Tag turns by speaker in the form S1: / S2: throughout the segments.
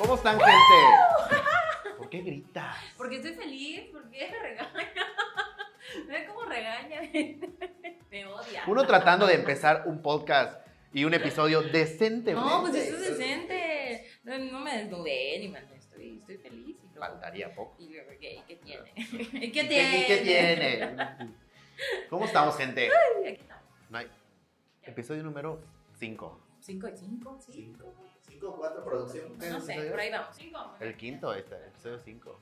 S1: ¿Cómo están, gente? ¿Por qué gritas?
S2: Porque estoy feliz, porque me regaña. Ve cómo regaña. Me odia.
S1: Uno tratando de empezar un podcast y un episodio decentemente.
S2: No, pues eso es decente. No, no me desnudé ni me estoy, estoy feliz. Y luego-
S1: Faltaría poco.
S2: Y luego, ¿qué, qué tiene? ¿Y
S1: ¿Y
S2: qué
S1: qué-
S2: tiene?
S1: qué tiene? ¿Cómo estamos, gente?
S2: Ay, aquí estamos.
S1: No hay- Episodio número 5.
S2: Cinco y cinco, sí.
S3: Cinco, cinco, cuatro, producción.
S2: No sé, por ahí vamos. Cinco.
S1: El quinto, este, episodio 5.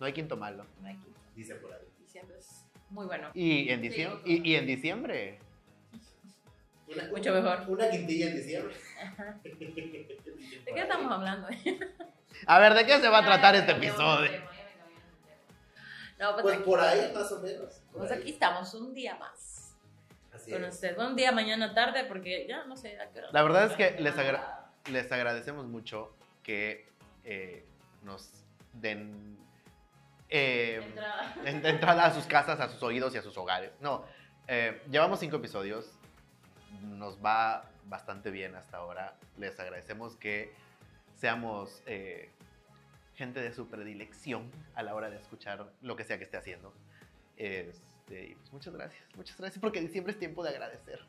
S1: No hay quien tomarlo.
S2: No hay quinto.
S3: Dice por ahí.
S2: Diciembre es muy bueno.
S1: Y en diciembre, y, y en diciembre.
S3: Una-
S2: Mucho
S3: una-
S2: mejor.
S3: Una quintilla en diciembre.
S2: Ajá. ¿De qué estamos hablando?
S1: A ver, ¿de qué se va a tratar este episodio?
S2: No, pues,
S3: Pues
S2: aquí,
S3: por ahí, más o menos.
S2: pues
S3: ahí.
S2: aquí estamos un día más
S3: Así
S2: con
S3: es.
S2: usted. Un día, mañana, tarde, porque ya no sé a qué hora.
S1: La verdad es que les, agra- les agradecemos mucho que eh, nos den eh,
S2: Entrada.
S1: en- de entrada a sus casas, a sus oídos y a sus hogares. No, eh, llevamos cinco episodios, nos va bastante bien hasta ahora. Les agradecemos que seamos gente de su predilección a la hora de escuchar lo que sea que esté haciendo. Este, y pues muchas gracias, muchas gracias porque diciembre es tiempo de agradecer.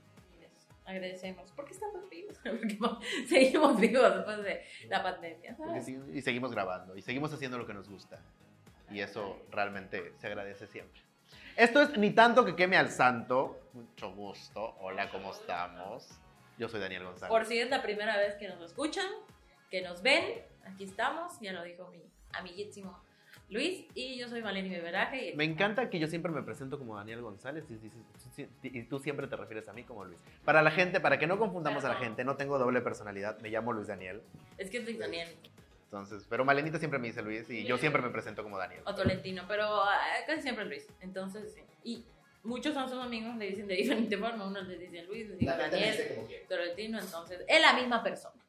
S2: Agradecemos. ¿Por qué estamos vivos? Porque seguimos vivos después de la pandemia.
S1: Porque y seguimos grabando y seguimos haciendo lo que nos gusta. Y eso realmente se agradece siempre. Esto es Ni tanto que queme al santo. Mucho gusto. Hola, ¿cómo estamos? Yo soy Daniel González.
S2: Por si es la primera vez que nos escuchan, que nos ven, aquí estamos. Ya lo dijo mi amiguísimo Luis. Y yo soy Maleni Beberaje. Y
S1: Me encanta que yo siempre me presento como Daniel González y, tú siempre te refieres a mí como Luis. Para la gente, para que no confundamos a la gente, no tengo doble personalidad, me llamo Luis Daniel.
S2: Es que soy Daniel
S1: Entonces, pero Malenita siempre me dice Luis y yo siempre me presento como Daniel.
S2: o Tolentino, pero ah, casi siempre Luis. Entonces, sí. Y muchos son sus amigos, le dicen de diferente forma. Unos le dicen Luis, le dicen Daniel,
S3: dice.
S2: Tolentino. Entonces, es la misma persona.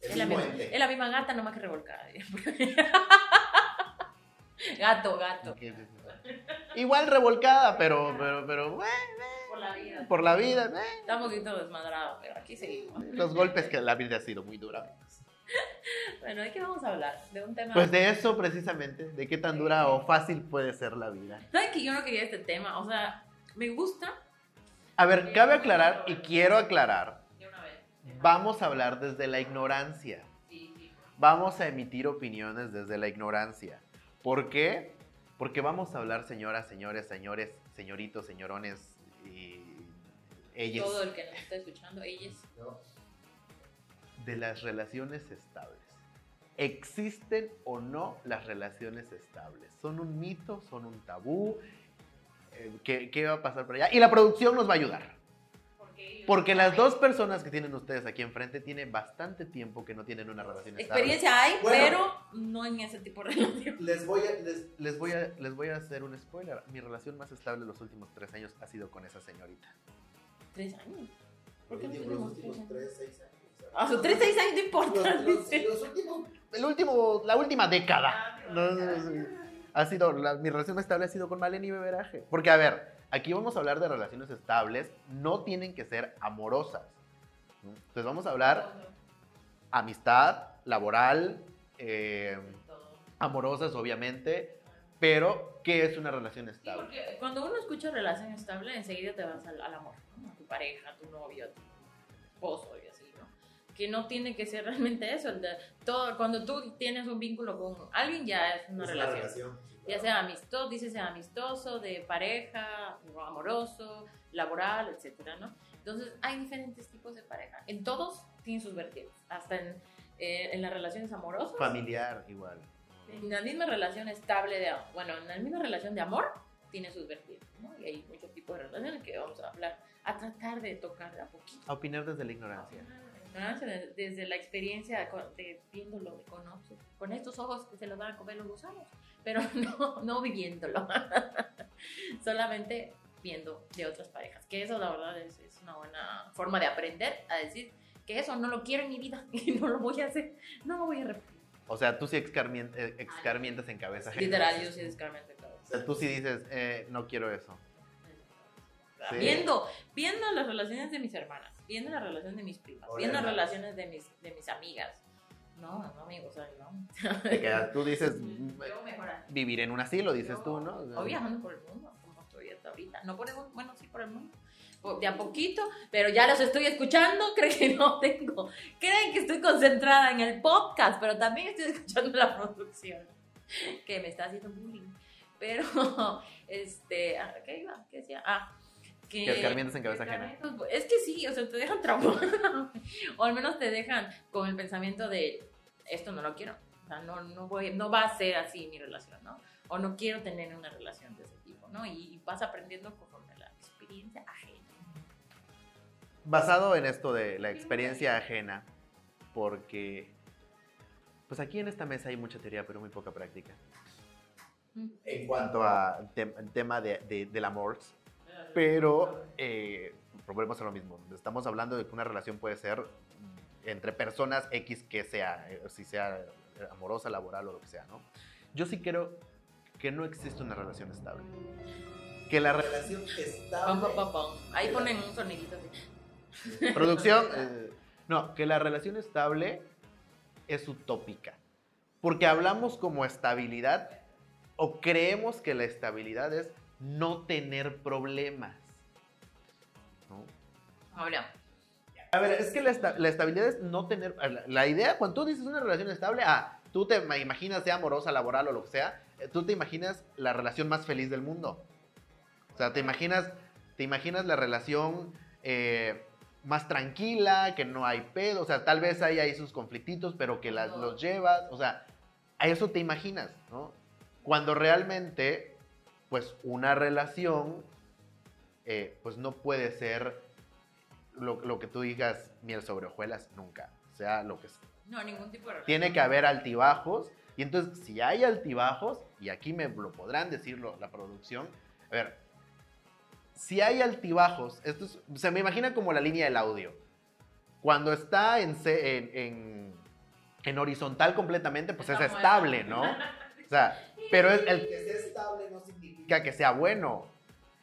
S2: Es la, misma, es la misma gata, nomás que revolcada. gato, gato.
S1: Igual revolcada, pero, pero, pero, bueno,
S2: Por la vida.
S1: por la vida, eh.
S2: Está un poquito desmadrado, pero aquí seguimos.
S1: Los golpes que la vida ha sido muy dura.
S2: Bueno, ¿de qué vamos a hablar? De un tema.
S1: Pues de eso precisamente, de qué tan dura o fácil puede ser la vida.
S2: ¿Sabes que yo no quería este tema? O sea, me gusta.
S1: A ver, cabe aclarar y quiero aclarar,
S2: De una vez.
S1: vamos a hablar desde la ignorancia.
S2: Sí, sí.
S1: Vamos a emitir opiniones desde la ignorancia. ¿Por qué? Porque vamos a hablar, señoras, señores, señores, señoritos, señorones y ellas,
S2: Todo el que nos está escuchando, ellas.
S3: ¿no?
S1: de las relaciones estables. ¿Existen o no las relaciones estables? ¿Son un mito? ¿Son un tabú? Eh, ¿Qué, qué va a pasar por allá? Y la producción nos va a ayudar.
S2: Porque,
S1: las dos personas que tienen ustedes aquí enfrente tienen bastante tiempo que no tienen una relación estable.
S2: Experiencia hay,
S3: Bueno.
S2: pero no en ese tipo de relación.
S3: Les voy a. Les,
S1: Les voy, a, les voy a hacer un spoiler. Mi relación más estable los últimos tres años ha sido con esa señorita.
S2: ¿Tres años? ¿Por
S3: los
S2: qué
S3: los
S2: tres
S3: últimos tres, seis años.
S2: Ah, son tres, seis años, no importa.
S3: Los, los- los últimos.
S1: El último, la última década.
S2: Ah,
S1: No, no. Ha sido, la- mi relación más estable ha sido con Maleni Beberaje. Porque, a ver, aquí vamos a hablar de relaciones estables. No tienen que ser amorosas. Entonces vamos a hablar amistad, laboral, eh, amorosas, obviamente. Pero, ¿qué es una relación
S2: Sí,
S1: estable?
S2: porque cuando uno escucha relación estable, enseguida te vas al, al amor, ¿no? A tu pareja, a tu novio, a tu esposo y así, ¿no? Que no tiene que ser realmente eso. el de- todo, cuando tú tienes un vínculo con alguien, ya es una
S3: Es
S2: relación.
S3: sí,
S2: Ya sea amistoso, dice sea amistoso, de pareja, amoroso, laboral, etcétera, ¿no? Entonces, hay diferentes tipos de pareja. En todos tienen sus vertientes. Hasta en, eh, en las relaciones amorosas.
S1: Familiar, igual.
S2: En la misma relación estable de, bueno, en la misma relación de amor tiene sus vertientes, ¿no? Y hay muchos tipos de relaciones que vamos a hablar, a tratar de tocar de a poquito.
S1: A opinar desde la ignorancia.
S2: Ignorancia de- Desde la experiencia de viéndolo con, con estos ojos que se los van a comer los gusanos, pero no, no viviéndolo, solamente viendo de otras parejas, que eso la verdad es, es una buena forma de aprender a decir que eso no lo quiero en mi vida y no lo voy a hacer, no lo voy a repetir.
S1: O sea, tú sí excarmien- eh, excarmientas en cabeza.
S2: Literal, yo sí descarmente todo.
S1: O sea, tú sí dices, eh, no quiero eso. Sí.
S2: Viendo, viendo las relaciones de mis hermanas, viendo las relaciones de mis primas, viendo las relaciones de mis, de mis amigas, No, no, amigo, o sea, no.
S1: Tú dices,
S2: Yo mejor así.
S1: vivir en un asilo, dices
S2: Yo
S1: tú, ¿no?
S2: Voy viajando por el mundo, como estoy hasta ahorita. No por el mundo, bueno, sí por el mundo. O- De a poquito, pero ya los estoy escuchando, creen que no tengo. Creen que estoy concentrada en el podcast, pero también estoy escuchando la producción, que me está haciendo bullying. Pero, este, ah, ¿qué iba? ¿Qué decía? Ah, que...
S1: Que en cabeza ajena.
S2: escarmientos, Es que sí, o sea, te dejan traumado. o al menos te dejan con el pensamiento de, esto no lo quiero. O sea, no, no, voy, no va a ser así mi relación, ¿no? O no quiero tener una relación de ese tipo, ¿no? Y, y vas aprendiendo conforme la experiencia ajena.
S1: Basado en esto de la experiencia ajena, porque pues aquí en esta mesa hay mucha teoría, pero muy poca práctica.
S3: En cuanto
S1: al tem- tema de, de- del amor, pero eh, volvemos a lo mismo. Estamos hablando de que una relación puede ser entre personas X que sea, eh, si sea amorosa, laboral o lo que sea, ¿no? Yo sí creo que no existe una relación estable. Que la re-
S3: relación estable.
S2: pam, pam, pam. Ahí ponen un sonidito así.
S1: producción, eh, no, que la relación estable es utópica. Porque hablamos como estabilidad o creemos que la estabilidad es no tener problemas. ¿no?
S2: Ahora,
S1: A ver, es que la, esta- la estabilidad es no tener. La, la idea, cuando tú dices una relación estable, ah, tú te ma- imaginas, sea amorosa, laboral o lo que sea, eh, tú te imaginas la relación más feliz del mundo. O sea, te imaginas, te imaginas la relación eh, más tranquila, que no hay pedo. O sea, tal vez hay ahí sus conflictitos, pero que las- los llevas. O sea, a eso te imaginas, ¿no? Cuando realmente, pues una relación, eh, pues no puede ser lo, lo que tú digas miel sobre hojuelas, nunca. Sea lo que sea.
S2: no, ningún tipo de relación.
S1: Tiene que haber altibajos. Y entonces, si hay altibajos, y aquí me lo podrán decir lo- la producción, a ver, si hay altibajos, esto es- se me imagina como la línea del audio. Cuando está en, en, en- en horizontal completamente, pues es estable, ¿no? O sea, pero es el,
S3: Que sea estable no significa
S1: que sea bueno.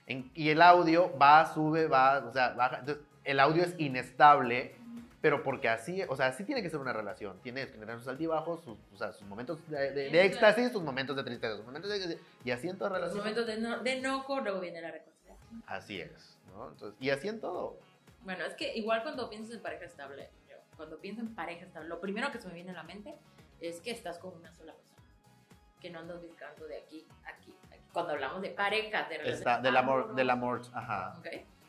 S1: En- y el audio va, sube, va, o sea, baja. Entonces, el audio es inestable, pero porque así, o sea, así tiene que ser una relación. Tiene que tener sus altibajos, sus, o sea, sus momentos de, de- de éxtasis, sus momentos de tristeza, sus momentos de... Y así en toda
S2: Los
S1: relación.
S2: momentos de, no, de enojo, luego viene la reconciliación.
S1: Así es, ¿no? Entonces, y así en todo.
S2: Bueno, es que igual cuando piensas en pareja estable, yo, cuando pienso en pareja estable, lo primero que se me viene a la mente es que estás con una sola persona. Que no andas buscando de aquí, aquí, aquí. Cuando hablamos de pareja, de relación
S1: Está, del amor,
S2: amorosa,
S1: del amor, ajá.
S2: ¿ok?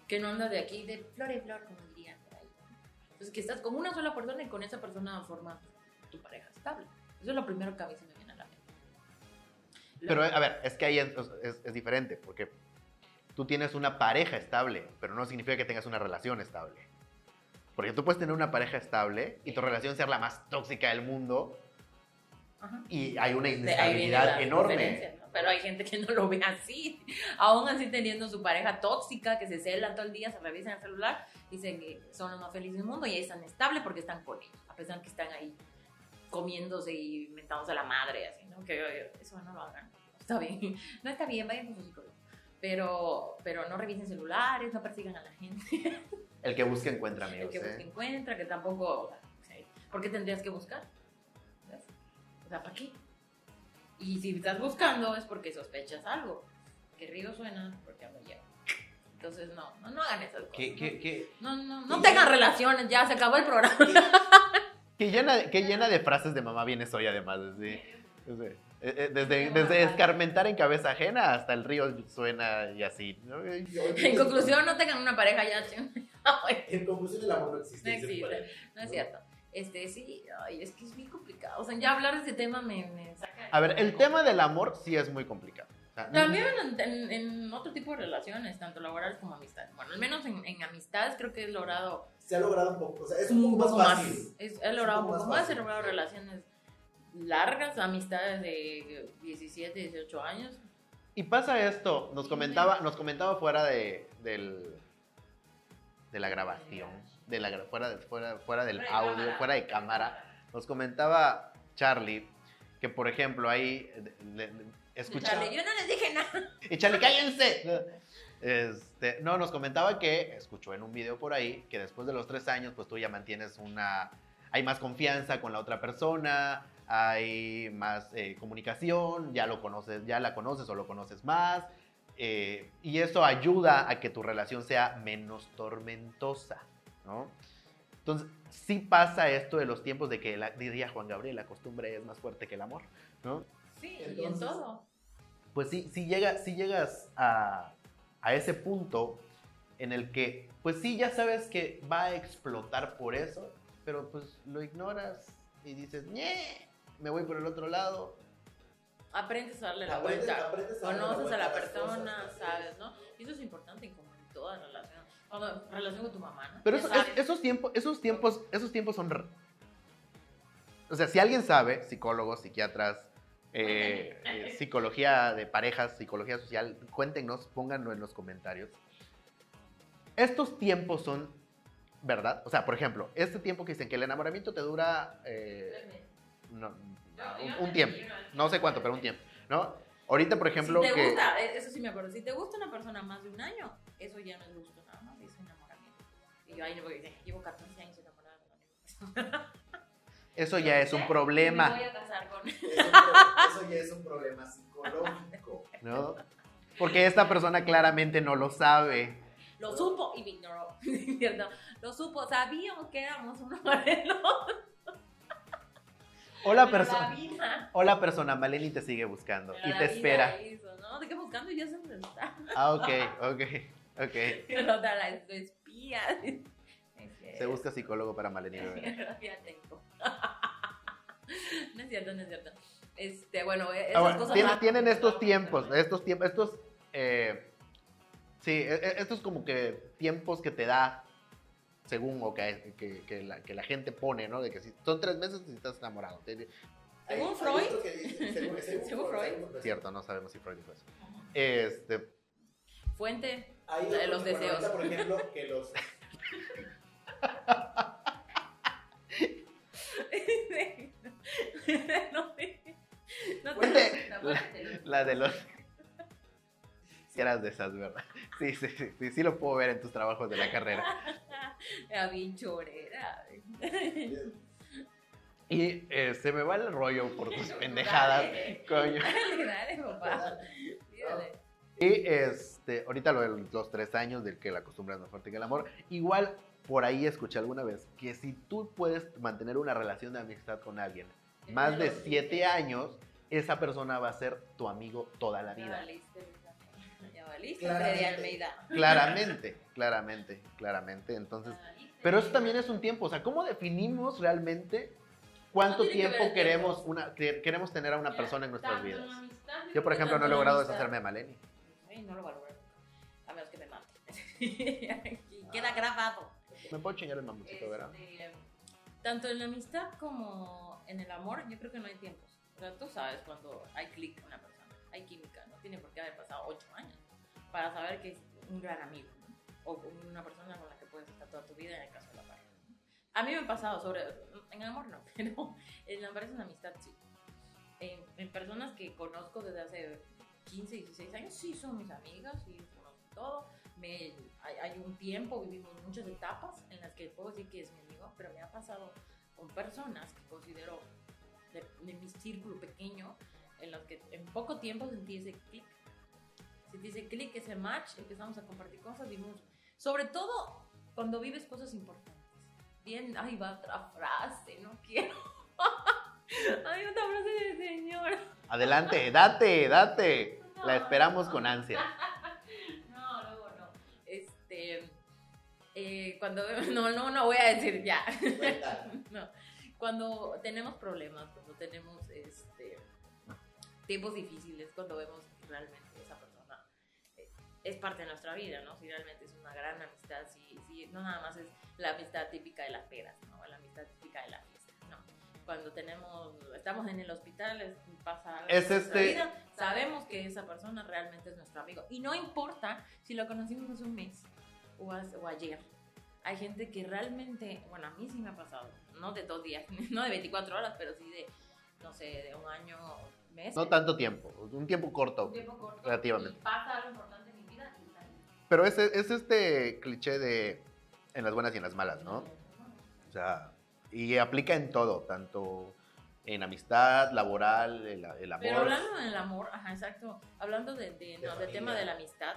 S2: Que no andas de aquí, de flor en flor, como dirían por ahí. Entonces, que estás con una sola persona y con esa persona formas tu pareja estable. Eso es lo primero que a mí se me viene a la mente. Lo-
S1: Pero, a ver, es que ahí es, es- es diferente, porque tú tienes una pareja estable, pero no significa que tengas una relación estable. Porque tú puedes tener una pareja estable y tu relación ser la más tóxica del mundo
S2: Ajá.
S1: y hay una inestabilidad enorme.
S2: ¿no? Pero hay gente que no lo ve así. Aún así teniendo su pareja tóxica, que se celan todo el día, se revisan el celular, dicen que son los más felices del mundo y ahí están estables porque están con ellos, a pesar que están ahí comiéndose y mentándose a la madre, así, ¿no? Que eso no lo hagan. Está bien. No está bien, vayan con su psicólogo. Pero, pero no revisen celulares, no persigan a la gente.
S1: El que busca encuentra,
S2: El
S1: amigos.
S2: que busca
S1: ¿eh?
S2: encuentra, que tampoco. ¿Por qué tendrías que buscar? O sea, ¿para qué? Y si estás buscando es porque sospechas algo. Que río suena porque me lleva. Entonces, no, no, no hagan esas cosas.
S1: Que,
S2: ¿no?
S1: que-
S2: No, no, no tengan relaciones, ya se acabó el programa.
S1: que llena, de- que llena de frases de mamá vienes hoy, además. sí. Desde, eh, eh, desde, desde escarmentar en cabeza ajena hasta el río suena y así. ¿no?
S2: En conclusión, no tengan una pareja ya.
S3: En conclusión, el amor no existe.
S2: No existe. No es cierto. Este, sí, ay, es que es bien complicado. O sea, ya hablar de ese tema me, me saca.
S1: A ver, el tema del amor sí es muy complicado. O sea,
S2: También en, en- en otro tipo de relaciones, tanto laborales como amistades. Bueno, al menos en, en amistades creo que he logrado
S3: Se ha logrado un poco. O sea, es un poco más fácil.
S2: Es- he logrado un
S3: poco
S2: poco
S3: más
S2: más, he logrado relaciones largas, amistades de 17, 18 años.
S1: Y pasa esto, nos comentaba, nos comentaba fuera de, del, de la grabación, de la, fuera, de- fuera, fuera del
S2: Fuera
S1: audio,
S2: cámara.
S1: fuera de cámara, nos comentaba Charlie que, por ejemplo, ahí le- le-.
S2: Charlie, yo no les dije nada.
S1: Y Charlie, cállense. Este, no, nos comentaba que escuchó en un video por ahí que después de los tres años, pues tú ya mantienes una hay más confianza con la otra persona, hay más eh, comunicación, ya lo conoces, ya la conoces o lo conoces más. eh, y eso ayuda a que tu relación sea menos tormentosa, ¿no? Entonces, sí pasa esto de los tiempos de que, la, diría Juan Gabriel, la costumbre es más fuerte que el amor, ¿no?
S2: Sí, y en todo.
S1: Pues sí, sí, llega, sí llegas a, a ese punto en el que, pues sí, ya sabes que va a explotar por eso, pero pues lo ignoras y dices, ñe, me voy por el otro lado.
S2: Aprendes a darle la
S3: Aprendes-
S2: vuelta.
S3: aprendes a darle la
S2: Conoces a
S3: vuelta
S2: la
S3: a
S2: persona. ¿sabes? ¿no? Y eso es importante en como en toda relación. Cuando relación con tu mamá, ¿no?
S1: Pero eso- es- esos, tiempos, esos, tiempos, esos tiempos son... O sea, si alguien sabe, psicólogos, psiquiatras, eh, eh, psicología de parejas, psicología social, cuéntenos, pónganlo en los comentarios. Estos tiempos son, ¿verdad? O sea, por ejemplo, este tiempo que dicen que el enamoramiento te dura eh, no, no, un, un tiempo, no sé cuánto, pero un tiempo, ¿no? Ahorita, por ejemplo,
S2: si te
S1: que...
S2: gusta, eh, eso sí me acuerdo, si te gusta una persona más de un año, eso ya no es gusto enamoramiento. Y yo ahí no voy, llevo 14 años enamorada de una persona.
S1: Eso ya es un
S2: Me
S1: problema,
S2: voy a casar con
S3: Es un pro- eso ya es un problema psicológico.
S1: ¿no? Porque esta persona claramente no lo sabe.
S2: Lo supo y me ignoró, ¿cierto? Lo supo, sabíamos que éramos uno para el otro. La
S1: persona.
S2: vida-
S1: Hola, persona. Maleni te sigue buscando
S2: pero
S1: y
S2: la
S1: te
S2: vida
S1: espera.
S2: hizo, ¿no? Te quedas buscando y ya se me está.
S1: Ah, ok, ok, ok.
S2: Pero otra la
S1: Se busca psicólogo para Maleni bebé.
S2: Ya tengo. No es cierto, no es cierto. Este, bueno,
S1: Ah,
S2: esas
S1: bueno,
S2: cosas
S1: tienen, tienen estos tiempos, estos tiempos, estos, eh, sí, e- e- estos como que tiempos que te da, según o que, que, que la, que la gente pone, ¿no? De que si son tres meses y estás enamorado.
S2: Según Freud.
S3: según-
S2: Freud.
S1: Cierto, no sabemos si Freud dijo eso. Este,
S2: Fuente
S3: Hay
S2: de los deseos.
S3: por ejemplo, que los
S2: no, no te
S1: Fuente.
S2: fuente.
S1: la de los... Si eras de esas, ¿verdad? Sí, sí, sí, sí, sí lo puedo ver en tus trabajos de la carrera.
S2: Era bien chorera.
S1: Y eh, se me va el rollo por tus pendejadas,
S2: Dale.
S1: coño.
S2: Dale, dale, papá. Dígale.
S1: Y este, ahorita lo de los tres años del que la costumbre es más fuerte que el amor. Igual por ahí escuché alguna vez que si tú puedes mantener una relación de amistad con alguien más de siete años, esa persona va a ser tu amigo toda la
S2: Ya
S1: vida.
S2: valiste, Luisa. Ya valiste,
S3: Claramente.
S1: Claramente, claramente, claramente. Entonces, pero eso también es un tiempo. O sea, ¿cómo definimos realmente cuánto
S2: No que
S1: tiempo
S2: el
S1: queremos,
S2: tiempo.
S1: una, que- queremos tener a una persona en nuestras vidas?
S2: amistad,
S1: Yo, por
S2: que
S1: ejemplo, no he logrado
S2: amistad.
S1: deshacerme de Maleni.
S2: Ay, no lo va a lograr. A menos que me mate. Y queda grabado.
S1: Me puedo chingar el mamucito, ¿verdad?
S2: Este, tanto en la amistad como en el amor, yo creo que no hay tiempos. O sea, tú sabes cuando hay clic con una persona, hay química, no tiene por qué haber pasado ocho años para saber que es un gran amigo ¿no? o una persona con la que puedes estar toda tu vida en el caso de la pareja. ¿no? A mí me ha pasado sobre, en el amor no, pero en la pareja en amistad sí. En, en personas que conozco desde hace 15, 16 años, sí son mis amigas, conozco todo. Me, hay, hay un tiempo, vivimos muchas etapas en las que puedo decir que es mi amigo, pero me ha pasado con personas que considero de, de mi círculo pequeño, en las que en poco tiempo sentí ese clic. Sentí ese clic, ese match, empezamos a compartir cosas, vimos, sobre todo cuando vives cosas importantes. Bien, ahí va otra frase, no quiero. Hay otra frase de señora.
S1: Adelante, date, date. La esperamos con ansia.
S2: No, luego no. Este. eh, cuando. No, no, no voy a decir ya. No. Cuando tenemos problemas, cuando tenemos este, tiempos difíciles, cuando vemos realmente esa persona eh, es parte de nuestra vida, ¿no? Si realmente es una gran amistad, si, si no nada más es la amistad típica de las peras, ¿no? La amistad típica de la ¿no? Cuando tenemos, estamos en el hospital, es- pasa algo
S1: Es este-
S2: vida, sabemos que esa persona realmente es nuestro amigo. Y no importa si lo conocimos hace un mes o, hace- o ayer. Hay gente que realmente, bueno, a mí sí me ha pasado, no de dos días, no de 24 horas, pero sí de, no sé, de un año, meses.
S1: No tanto tiempo, un tiempo corto.
S2: un tiempo corto.
S1: relativamente.
S2: Y pasa algo importante en mi vida y está ahí.
S1: Pero es, es este cliché de en las buenas y en las malas, ¿no? O sea, Y aplica en todo, tanto en amistad, laboral, el, el amor.
S2: Pero hablando del amor, ajá, exacto. Hablando de, de-
S3: De
S2: no, del tema de la amistad.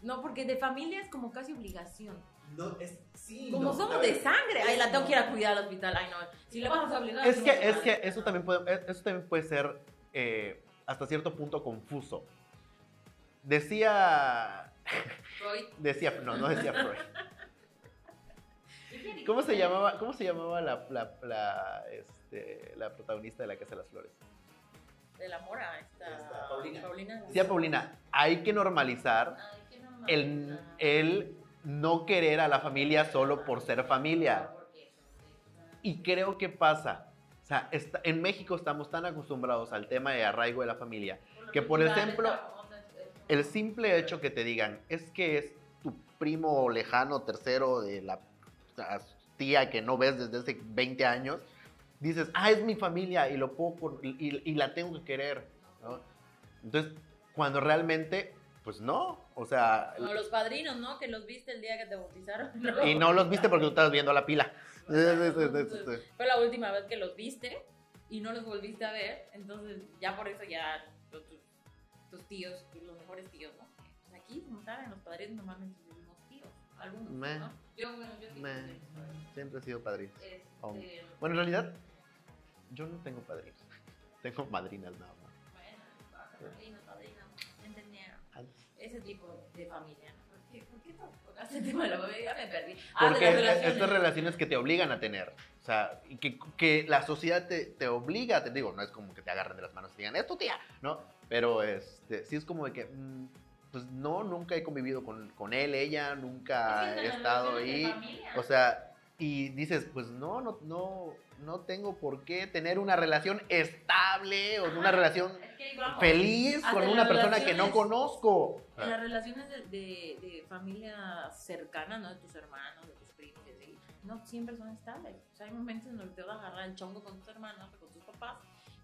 S2: No, porque de familia es como casi obligación.
S3: No, es, sí,
S2: Como
S3: no,
S2: somos
S3: a
S2: de sangre. Ay, la tengo
S3: no.
S2: que ir a cuidar al hospital. Ay, no. Si le vas a obligar.
S1: Es
S2: no
S1: que, es que eso también puede, eso también puede ser eh, hasta cierto punto confuso. Decía,
S2: Freud.
S1: decía, no, no decía Freud. ¿Cómo se llamaba, cómo se llamaba la, la, la, este, la protagonista de La Casa de las Flores?
S2: Del amor a esta.
S3: Esta, Paulina.
S2: Paulina.
S1: Decía Paulina, hay que normalizar
S2: Ay, qué normal.
S1: el, el no querer a la familia solo por ser familia. Y creo que pasa. O sea, está- en México estamos tan acostumbrados al tema de arraigo de la familia que, por ejemplo, el simple hecho que te digan es que es tu primo lejano tercero de la la tía que no ves desde hace 20 años, dices, ah, es mi familia y lo puedo y, y la tengo que querer. ¿no? Entonces, cuando realmente, pues no. O sea,
S2: Como los padrinos, ¿no? Que los viste el día que te bautizaron.
S1: y no los viste porque tú estabas viendo la pila.
S2: Fue la última vez que los viste y no los volviste a ver. Entonces, ya por eso ya tus, tus tíos, los mejores tíos, ¿no? Pues aquí, como saben, los padrinos normalmente. Algunos,
S1: Meh.
S2: ¿no? Yo, bueno, yo sí.
S1: Meh.
S2: sí,
S1: Siempre he sido padrino.
S2: Este,
S1: Oh. Bueno, en realidad, yo no tengo padrinos. Tengo madrinas nada más.
S2: Bueno, padrino, padrino, entendieron.
S1: Ah.
S2: Ese tipo de familia, ¿no? ¿Por qué, tocaste el tema de la me perdí. Ah,
S1: Porque
S2: relaciones.
S1: estas relaciones que te obligan a tener. O sea, que la sociedad te, te obliga, te digo, no es como que te agarren de las manos y digan, es tu tía, ¿no? Pero este, sí es como de que, mm, pues no, nunca he convivido con, con él, ella, nunca he estado ahí. O sea, y dices, pues no, no, no, no tengo por qué tener una relación estable o una relación
S2: Es que vamos.
S1: feliz con una persona que no conozco.
S2: En las relaciones de, de, de familia cercana, ¿no? De tus hermanos, de tus primos, y así, no siempre son estables. O sea, hay momentos en los que te vas a agarrar el chongo con tus hermanos con tus papás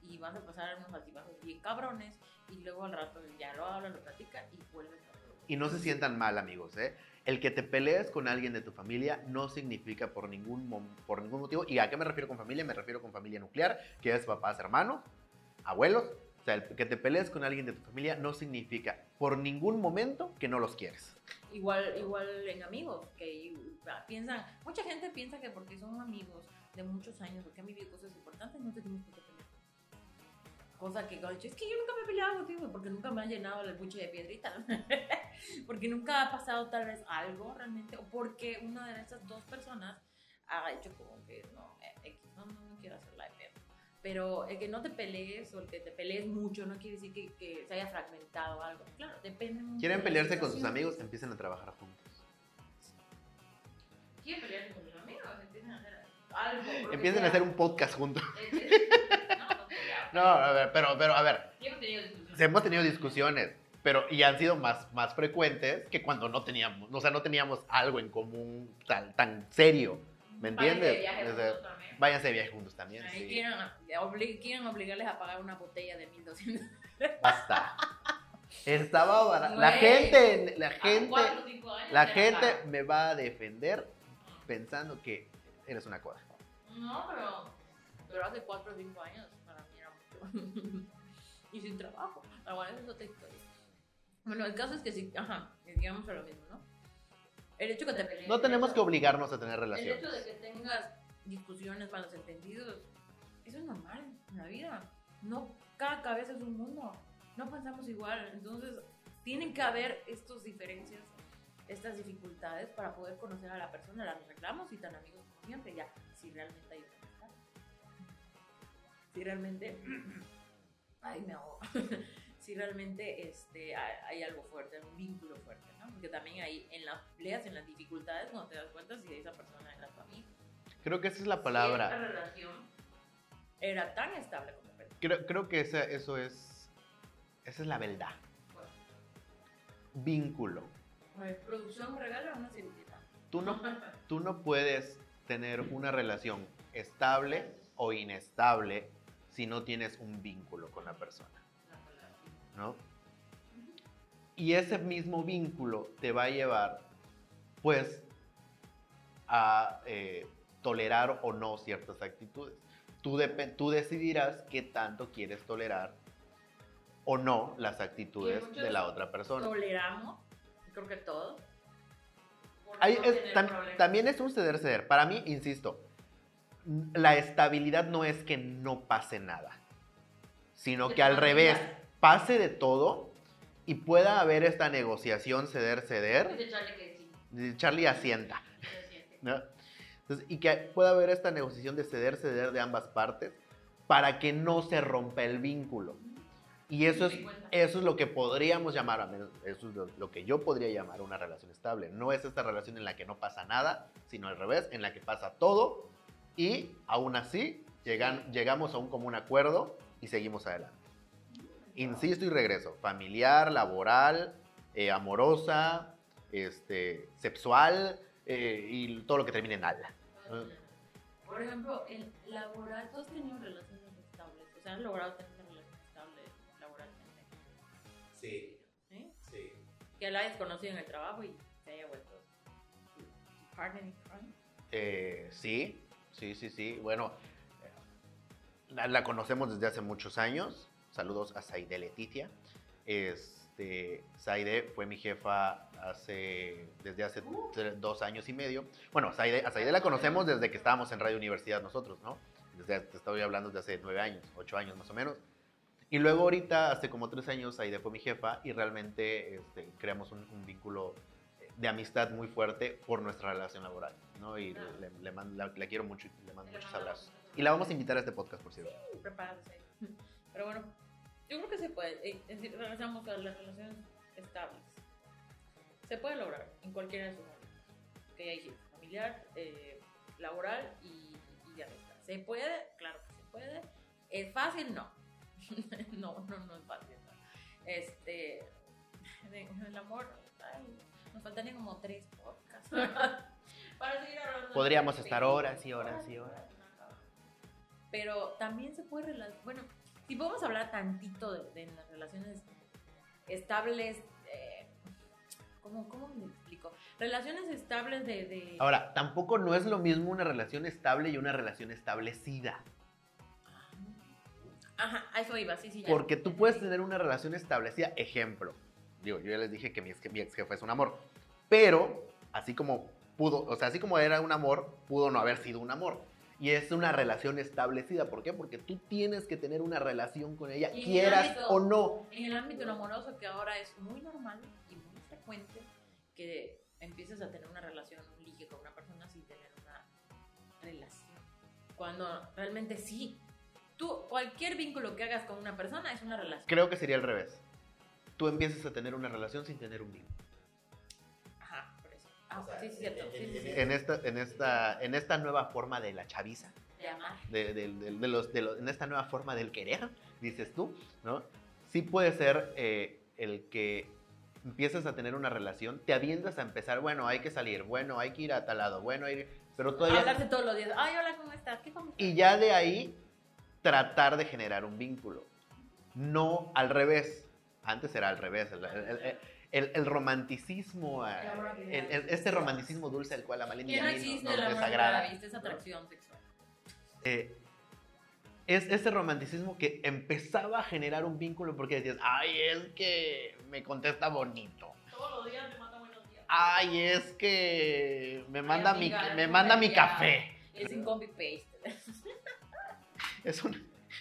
S2: y vas a pasar unos altibajos bien cabrones y luego al rato ya lo hablan, lo platican y vuelves a
S1: Y no se sientan mal, amigos, ¿eh? El que te pelees con alguien de tu familia no significa por ningún, por ningún motivo. ¿Y a qué me refiero con familia? Me refiero con familia nuclear, que es papás, hermanos, abuelos. O sea, el que te pelees con alguien de tu familia no significa por ningún momento que no los quieres.
S2: Igual, igual en amigos, que piensan, mucha gente piensa que porque son amigos de muchos años, porque han vivido cosas importantes, no te tienes pelear. Cosa que, coño, es que yo nunca me he peleado contigo, porque nunca me han llenado el buche de piedritas. porque nunca ha pasado tal vez algo realmente, o porque una de esas dos personas ha hecho como que no, eh, X, no, no, no quiero hacer la de pedo. Pero el que no te pelees o el que te pelees mucho no quiere decir que, que se haya fragmentado algo. Claro, depende mucho.
S1: ¿Quieren
S2: de la
S1: pelearse con sus amigos? Empiecen a trabajar juntos.
S2: ¿Quieren pelearse con sus amigos? Empiecen a hacer algo.
S1: Empiecen a hacer un podcast juntos.
S2: No,
S1: a ver, pero, pero, a ver,
S2: Sí hemos tenido discusiones.
S1: hemos tenido discusiones, pero y han sido más, más frecuentes que cuando no teníamos, o sea, no teníamos algo en común tan, tan serio. ¿Me
S2: Váyanse de
S1: entiendes?
S2: viaje juntos también.
S1: Váyanse de viaje juntos también.
S2: Ahí
S1: sí.
S2: quieren, obli- quieren obligarles a pagar una botella de 1200.
S1: Basta. Estaba barato. La gente, la gente,
S2: cuatro años
S1: la gente me va a defender pensando que eres una coda.
S2: No, pero, pero hace 4 o 5 años y sin trabajo. Pero bueno, esa es otra historia. Bueno, el caso es que sí, ajá, digamos a lo mismo, ¿no? El hecho que te pelees.
S1: No
S2: el
S1: tenemos que obligarnos a tener
S2: El
S1: relaciones.
S2: hecho de que tengas discusiones, malos entendidos, eso es normal en la vida. No, cada cabeza es un mundo. No pensamos igual. Entonces, tienen que haber estas diferencias, estas dificultades para poder conocer a la persona. Las arreglamos y tan amigos como siempre, ya. Si realmente hay. Si realmente. Ay, me ahogo. si realmente este, hay, hay algo fuerte, un vínculo fuerte, ¿no? Porque también ahí en las peleas, en las dificultades, cuando te das cuenta si esa persona era tu amigo.
S1: Creo que esa es la
S2: Si esta
S1: palabra.
S2: relación era tan estable como pensaba.
S1: Creo, creo que esa, eso es. Esa es la verdad. Vínculo.
S2: Producción me regala una cirugía.
S1: Tú no, tú no puedes tener una relación estable o inestable si no tienes un vínculo con la persona. ¿no? Y ese mismo vínculo te va a llevar, pues, a eh, tolerar o no ciertas actitudes. Tú, tú decidirás qué tanto quieres tolerar o no las actitudes de la otra persona.
S2: Toleramos, creo que todos. no
S1: tam-
S2: problemas.
S1: también es un ceder, ceder. Para mí, insisto, la estabilidad no es que no pase nada, sino
S2: Que
S1: al revés, pase de todo y pueda haber esta negociación ceder, ceder.
S2: Dice Charlie
S1: asienta. y que pueda haber esta negociación de ceder, ceder de ambas partes para que no se rompa el vínculo. Y eso es, eso es lo que podríamos llamar, menos eso es lo, lo que yo podría llamar una relación estable. No es esta relación en la que no pasa nada, sino al revés, en la que pasa todo y aún así llegan, llegamos a un común acuerdo y seguimos adelante. Insisto y regreso, familiar, laboral, eh, amorosa, este, sexual eh, y todo lo que termine en ala.
S2: Por ejemplo, el laboral, ¿tú has tenido relaciones estables? O sea, has logrado tener una relación estable laboralmente.
S3: Sí,
S2: ¿sí?
S3: sí.
S2: Que la hayas conocido en el trabajo y te haya vuelto partner in crime.
S1: Eh, sí, sí, sí, sí. Bueno, la, conocemos desde hace muchos años. Saludos a Saide Letitia. Este, Saide fue mi jefa hace, desde hace dos años y medio. Bueno, Saide, Saide la conocemos desde que estábamos en Radio Universidad nosotros, ¿no? Desde, te estoy hablando desde hace nueve años, ocho años más o menos. Y luego ahorita, hace como tres años, Saide fue mi jefa y realmente este, creamos un vínculo de amistad muy fuerte por nuestra relación laboral, ¿no? Y
S2: Claro.
S1: le, le mando- la, la quiero mucho y le mando
S2: Le
S1: muchos abrazos. Y la vamos a invitar a este podcast, por cierto.
S2: Prepárense. Pero bueno, yo creo que se puede. eh, Es decir, regresamos a las relaciones estables. Se puede lograr en cualquiera de sus ámbitos. Que hay familiar, eh, laboral y, y de amistad. ¿Se puede? Claro que se puede. ¿Es fácil? No. no, no, no es fácil. no. Este, en el amor, ay, nos faltarían como tres podcasts. Para seguir hablando de
S1: Podríamos estar horas y horas y horas.
S2: Pero también se puede relacionar. Bueno, si podemos hablar tantito de, de las relaciones estables. eh, ¿cómo, ¿Cómo me explico? Relaciones estables de. de-
S1: Ahora, tampoco no es lo mismo una relación estable y una relación establecida.
S2: Ajá, a eso iba, sí, sí. ya.
S1: Porque tú puedes tener una relación establecida, ejemplo. Digo, yo ya les dije que mi ex, mi ex jefe es un amor. Pero, así como pudo, o sea, así como era un amor, pudo no haber sido un amor. Y es una relación establecida. ¿Por qué? Porque tú tienes que tener una relación con ella, quieras
S2: ámbito-
S1: o no.
S2: En el ámbito amoroso, que ahora es muy normal y muy frecuente que empieces a tener una relación, un ligue con una persona sin tener una relación. Cuando realmente sí. Tú, cualquier vínculo que hagas con una persona es una relación.
S1: Creo que sería al revés. Tú empiezas a tener una relación sin tener un vínculo.
S2: Ah,
S3: O sea,
S2: sí, sí, cierto.
S3: en-
S2: Sí,
S3: en-
S2: sí, sí.
S1: En esta, en esta, en esta nueva forma de la chaviza,
S2: De amar.
S1: de, de- de- de los, de los- en esta nueva forma del querer, dices tú, ¿no? Sí puede ser eh, el que empiezas a tener una relación, te avientas a empezar, bueno, hay que salir, bueno, hay que ir a tal lado, bueno, hay- pero todavía...
S2: Hablarse todos los días. Ay, hola, ¿cómo estás? ¿Qué comes?
S1: Y ya de ahí tratar de generar un vínculo. No al revés. Antes era al revés. El, el- el- el- el romanticismo,
S2: que
S1: el- el- este romanticismo dulce al cual a Malena y
S2: no
S1: mí
S2: existe
S1: nos desagrada.
S2: vista, es atracción sexual.
S1: eh, es ese romanticismo que empezaba a generar un vínculo porque decías, ay, es que me contesta bonito.
S2: Todos los días me manda buenos días.
S1: Ay, es que me manda, mi,
S2: amiga,
S1: me
S2: no
S1: manda
S2: me
S1: mi café.
S2: Es sin copy paste.
S1: Es, un,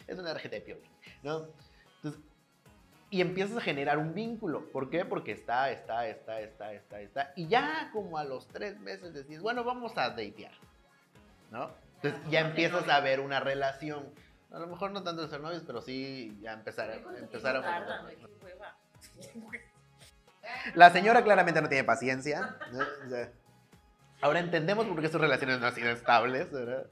S1: es una tarjeta de piolín, ¿no? Y empiezas a generar un vínculo. ¿Por qué? Porque está, está, está, está, está, está. Y ya como a los tres meses decís, bueno, vamos a datear, ¿no? Entonces ya empiezas a ver una relación. A lo mejor no tanto de ser novios, pero sí ya empezar,
S2: ¿cuánto
S1: empezar a... La señora claramente no tiene paciencia. ¿no? O sea, ahora entendemos por qué sus relaciones no han sido estables, ¿verdad?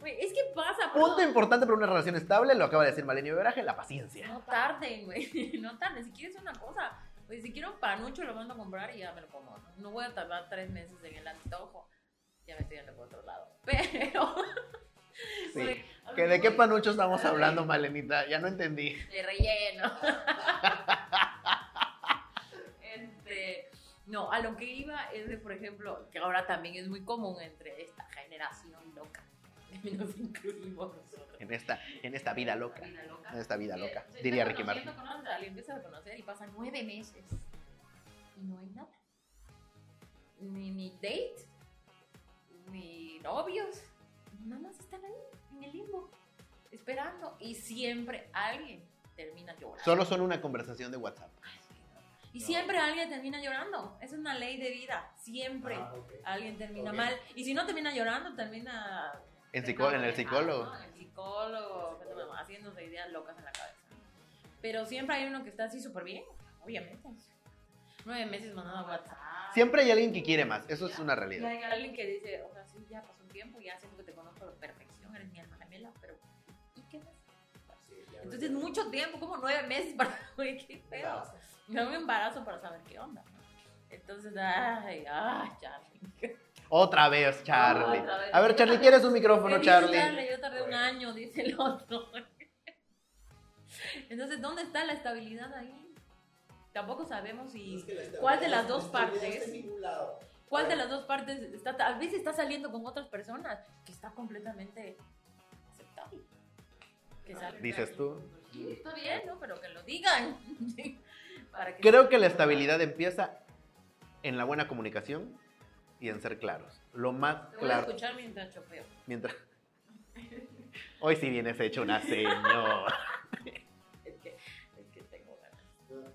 S2: Güey, es que pasa,
S1: Punto importante para una relación estable, lo acaba de decir Malenia Veraje, la paciencia.
S2: No tarden, güey. No tarden. Si quieres una cosa, pues si quiero un panucho lo mando a comprar y ya me lo como. No, voy a tardar tres meses en el antojo. Ya me estoy yendo por otro lado. Pero.
S1: Sí. ¿Que ¿De qué panucho estamos hablando, Malenita? Ya no entendí.
S2: De relleno. este. No, a lo que iba es de, por ejemplo, que ahora también es muy común entre esta generación loca. Nos incluimos nosotros.
S1: En esta, en esta vida loca. En esta vida loca. Diría
S2: está
S1: Ricky Martin.
S2: conociendo, conoces a alguien, empiezas a conocer y pasan nueve meses y no hay nada. Ni, ni date, ni novios, nada más están ahí, en el limbo, esperando. Y siempre alguien termina llorando.
S1: Solo son una conversación de WhatsApp.
S2: Y siempre alguien termina llorando. Es una ley de vida. Siempre
S3: Ah,
S2: alguien termina mal. Y si no termina llorando, termina
S1: En, psicó- en el psicólogo.
S2: ¿no? El psicólogo, haciéndose ideas locas en la cabeza. Pero siempre hay uno que está así súper bien, obviamente. Nueve meses mandando WhatsApp.
S1: Siempre hay alguien que quiere más. Eso es una
S2: Y
S1: realidad.
S2: hay alguien que dice, o sea, sí, ya pasó un tiempo, ya siento que te conozco a la perfección, eres mi alma gemela, pero ¿y qué más?
S3: Ya
S2: Entonces, mucho tiempo, como nueve meses para, güey, qué pedo. Me da un embarazo para saber qué onda. ¿no? Entonces, ay, ay, Charlie.
S1: Otra vez, Charlie.
S2: Otra vez.
S1: A ver, Charlie, ¿quieres un micrófono,
S2: ¿Qué dice
S1: Charlie?
S2: Yo tardé un año, dice el otro. Entonces, ¿dónde está la estabilidad ahí? Tampoco sabemos si
S3: Es que la
S2: cuál de las dos partes,
S3: lado.
S2: cuál de las dos partes está, a veces está saliendo con otras personas que está completamente aceptable. Que sale-
S1: Dices tú.
S2: Sí, está bien, ¿no? Pero que lo digan. Para que
S1: Creo que la estabilidad empieza en la buena comunicación y en ser claros. Lo más
S2: Te voy a
S1: claro.
S2: escuchar mientras chopeo.
S1: Mientras. Hoy sí vienes hecho una señora.
S2: Es que, es que tengo ganas.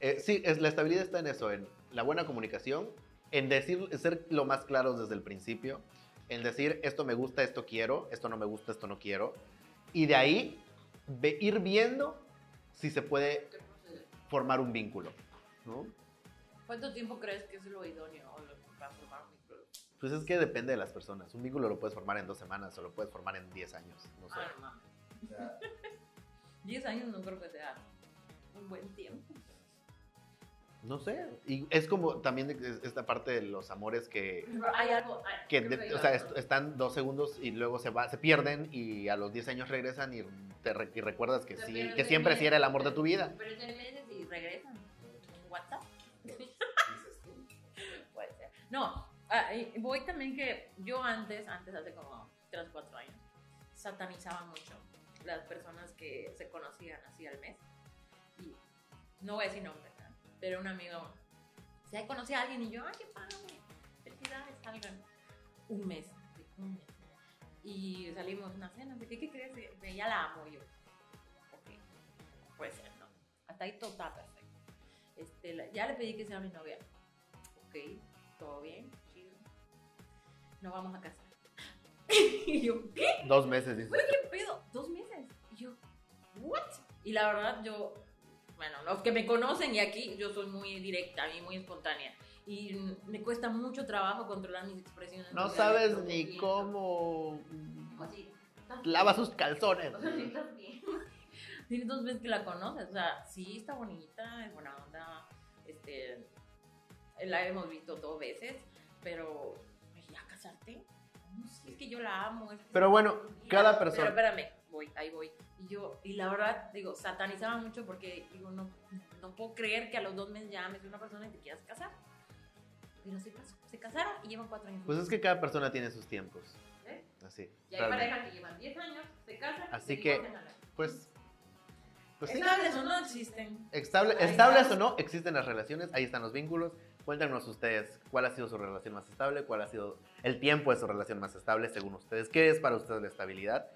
S1: Eh, sí, es, la estabilidad está en eso, en la buena comunicación, en decir, ser lo más claros desde el principio, en decir esto me gusta, esto quiero, esto no me gusta, esto no quiero, y de ahí ve- ir viendo si se puede formar un vínculo. ¿no?
S2: ¿Cuánto tiempo crees que es lo idóneo para formar un vínculo?
S1: Pues es que depende de las personas. Un vínculo lo puedes formar en dos semanas o lo puedes formar en 10 años. No sé.
S2: Ah, no mames.
S3: O sea,
S2: 10 años no creo que sea un buen tiempo.
S1: No sé. Y es como también es- esta parte de los amores que,
S2: Hay algo. hay-
S1: que de- o sea, est- están dos segundos y luego se va, se pierden y a los 10 años regresan y, te re- y recuerdas que sí, que siempre sí era el amor de tu vida.
S2: Pero tiene meses y regresan. No, ah, voy también que yo antes, antes hace como 3, 4 años, satanizaba mucho las personas que se conocían así al mes. Y no voy a decir nombre, ¿no? pero un amigo se conocía a alguien y yo, ay, qué padre, felicidades, salgan. Un mes, un mes. Y salimos una cena, ¿qué, qué crees? Ya la amo yo. Ok, puede ser, ¿no? Hasta ahí todo está perfecto. Este, ya le pedí que sea mi novia. Ok, todo bien, chido. Nos vamos a casar. y yo, ¿qué?
S1: Dos meses, dices.
S2: ¿Qué pedo? Dos meses. Y yo, ¿what? Y la verdad, yo, bueno, los que me conocen y aquí, yo soy muy directa y muy espontánea. Y me cuesta mucho trabajo controlar mis expresiones.
S1: No sabes ni cómo
S2: Así, ¿estás
S1: lava sus calzones.
S2: Tienes dos veces que la conoces. O sea, sí está bonita, es buena onda. Este, la hemos visto dos veces, pero ya casarte. No sé, es que yo la amo. es que-
S1: Pero bueno,
S2: Y
S1: cada persona-
S2: Pero espérame, voy, ahí voy. Y yo, y la verdad, digo, satanizaba mucho porque digo, no, no puedo creer que a los dos meses ya a una persona y te quieras casar. Pero se casó, se casaron y llevan cuatro años.
S1: Pues es que cada persona tiene sus tiempos.
S2: ¿Eh?
S1: Así.
S2: Y hay parejas que llevan 10 años, se casan.
S1: Así
S2: se
S1: que-. Pues. Pues sí.
S2: Estables o no existen.
S1: Estable, estables o no, existen las relaciones, ahí están los vínculos. Cuéntanos ustedes cuál ha sido su relación más estable, cuál ha sido el tiempo de su relación más estable según ustedes. ¿Qué es para ustedes la estabilidad?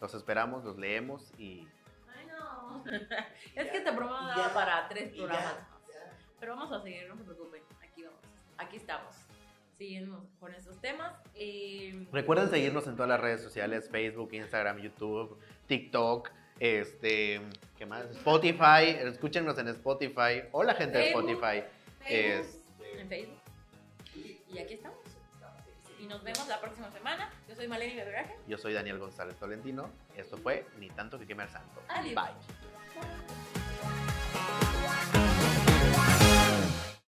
S1: Los esperamos, los leemos y
S2: Ay, no. es que te prometo
S3: y
S2: daba para tres programas
S3: ya,
S2: más.
S3: ya.
S2: Pero vamos a seguir, no se preocupen. Aquí vamos. Aquí estamos. Seguimos con estos temas. Eh,
S1: recuerden seguirnos en todas las redes sociales, Facebook, Instagram, YouTube, TikTok, este, ¿qué más? Spotify, escúchenos en Spotify. Hola gente de
S2: Facebook.
S1: Spotify.
S2: Facebook,
S1: Este,
S2: en Facebook.
S3: Y-
S2: aquí estamos. Y nos vemos la próxima semana. Yo soy Maleni Bebraje.
S1: yo soy Daniel González Tolentino. Esto fue Ni tanto que queme al santo.
S2: Adiós.
S1: Bye.